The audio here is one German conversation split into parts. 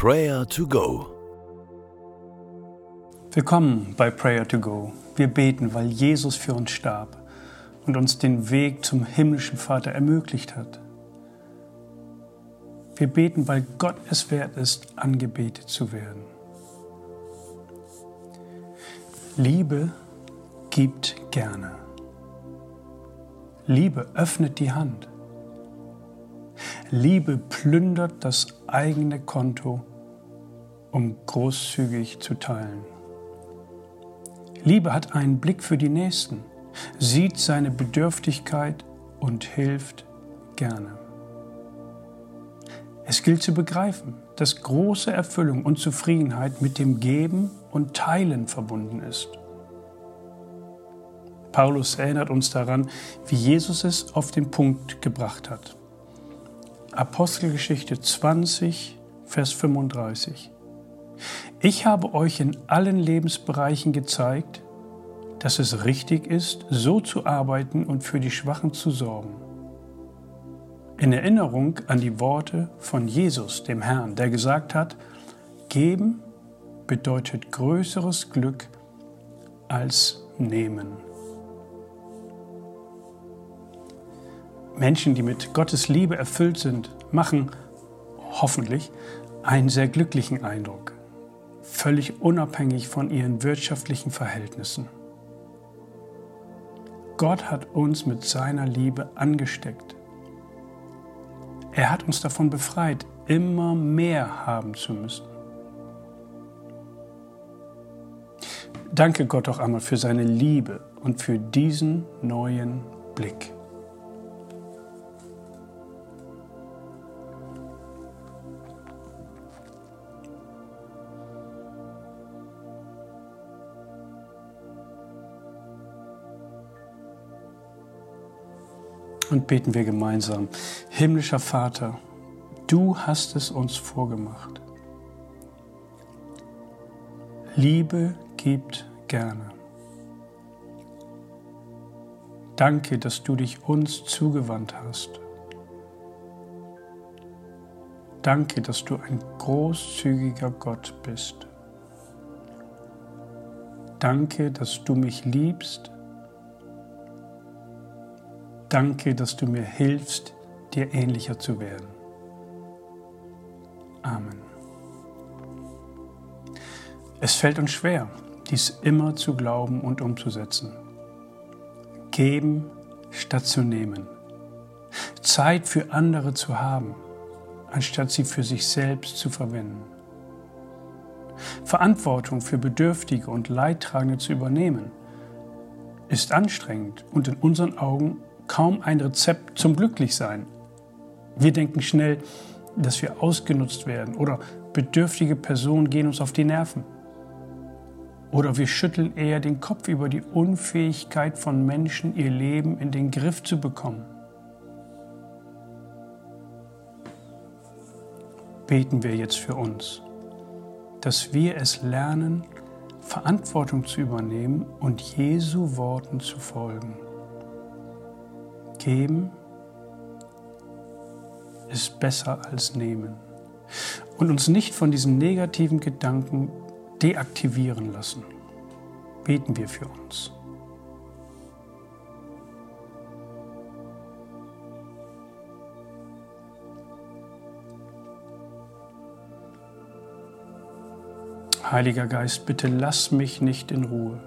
Prayer to Go. Willkommen bei Prayer to Go. Wir beten, weil Jesus für uns starb und uns den Weg zum himmlischen Vater ermöglicht hat. Wir beten, weil Gott es wert ist, angebetet zu werden. Liebe gibt gerne. Liebe öffnet die Hand. Liebe plündert das eigene Konto, um großzügig zu teilen. Liebe hat einen Blick für die Nächsten, sieht seine Bedürftigkeit und hilft gerne. Es gilt zu begreifen, dass große Erfüllung und Zufriedenheit mit dem Geben und Teilen verbunden ist. Paulus erinnert uns daran, wie Jesus es auf den Punkt gebracht hat. Apostelgeschichte 20, Vers 35. Ich habe euch in allen Lebensbereichen gezeigt, dass es richtig ist, so zu arbeiten und für die Schwachen zu sorgen. In Erinnerung an die Worte von Jesus, dem Herrn, der gesagt hat, geben bedeutet größeres Glück als nehmen. Menschen, die mit Gottes Liebe erfüllt sind, machen hoffentlich einen sehr glücklichen Eindruck, völlig unabhängig von ihren wirtschaftlichen Verhältnissen. Gott hat uns mit seiner Liebe angesteckt. Er hat uns davon befreit, immer mehr haben zu müssen. Danke Gott auch einmal für seine Liebe und für diesen neuen Blick. Und beten wir gemeinsam. Himmlischer Vater, du hast es uns vorgemacht. Liebe gibt gerne. Danke, dass du dich uns zugewandt hast. Danke, dass du ein großzügiger Gott bist. Danke, dass du mich liebst Danke, dass du mir hilfst, dir ähnlicher zu werden. Amen. Es fällt uns schwer, dies immer zu glauben und umzusetzen. Geben statt zu nehmen. Zeit für andere zu haben, anstatt sie für sich selbst zu verwenden. Verantwortung für Bedürftige und Leidtragende zu übernehmen, ist anstrengend und in unseren Augen kaum ein Rezept zum Glücklichsein. Wir denken schnell, dass wir ausgenutzt werden oder bedürftige Personen gehen uns auf die Nerven. Oder wir schütteln eher den Kopf über die Unfähigkeit von Menschen, ihr Leben in den Griff zu bekommen. Beten wir jetzt für uns, dass wir es lernen, Verantwortung zu übernehmen und Jesu Worten zu folgen. Geben ist besser als nehmen. Und uns nicht von diesen negativen Gedanken deaktivieren lassen. Beten wir für uns. Heiliger Geist, bitte lass mich nicht in Ruhe.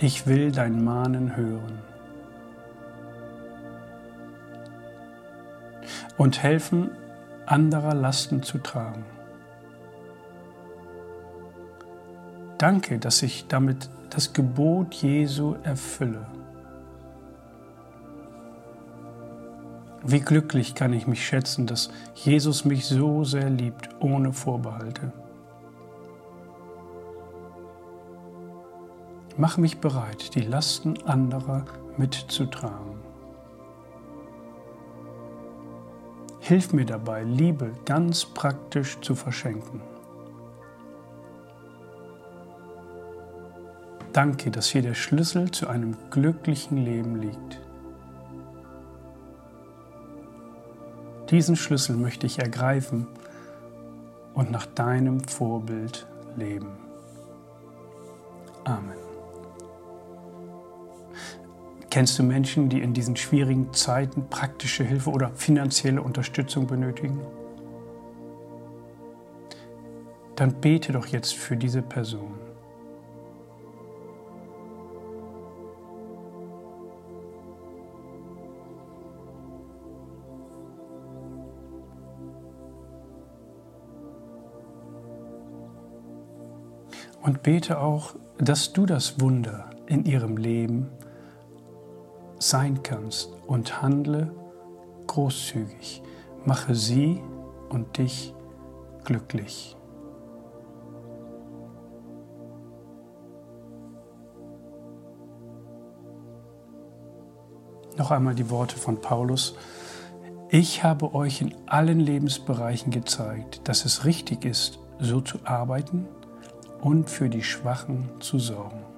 Ich will dein Mahnen hören. Und helfen, anderer Lasten zu tragen. Danke, dass ich damit das Gebot Jesu erfülle. Wie glücklich kann ich mich schätzen, dass Jesus mich so sehr liebt, ohne Vorbehalte. Mach mich bereit, die Lasten anderer mitzutragen. Hilf mir dabei, Liebe ganz praktisch zu verschenken. Danke, dass hier der Schlüssel zu einem glücklichen Leben liegt. Diesen Schlüssel möchte ich ergreifen und nach deinem Vorbild leben. Amen. Kennst du Menschen, die in diesen schwierigen Zeiten praktische Hilfe oder finanzielle Unterstützung benötigen? Dann bete doch jetzt für diese Person. Und bete auch, dass du das Wunder in ihrem Leben sein kannst und handle großzügig. Mache sie und dich glücklich. Noch einmal die Worte von Paulus. Ich habe euch in allen Lebensbereichen gezeigt, dass es richtig ist, so zu arbeiten und für die Schwachen zu sorgen.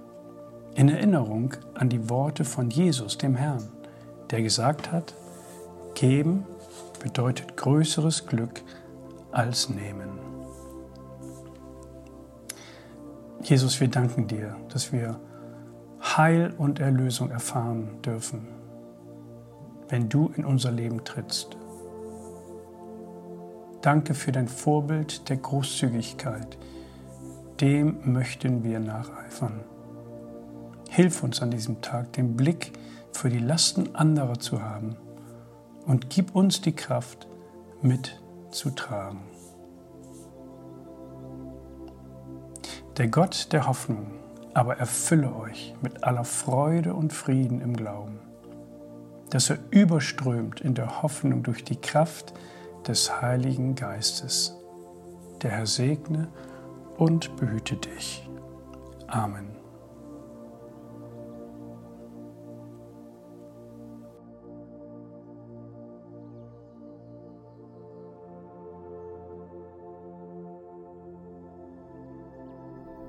In Erinnerung an die Worte von Jesus, dem Herrn, der gesagt hat, geben bedeutet größeres Glück als nehmen. Jesus, wir danken dir, dass wir Heil und Erlösung erfahren dürfen, wenn du in unser Leben trittst. Danke für dein Vorbild der Großzügigkeit, dem möchten wir nacheifern. Hilf uns an diesem Tag, den Blick für die Lasten anderer zu haben und gib uns die Kraft, mitzutragen. Der Gott der Hoffnung aber erfülle euch mit aller Freude und Frieden im Glauben, dass er überströmt in der Hoffnung durch die Kraft des Heiligen Geistes. Der Herr segne und behüte dich. Amen.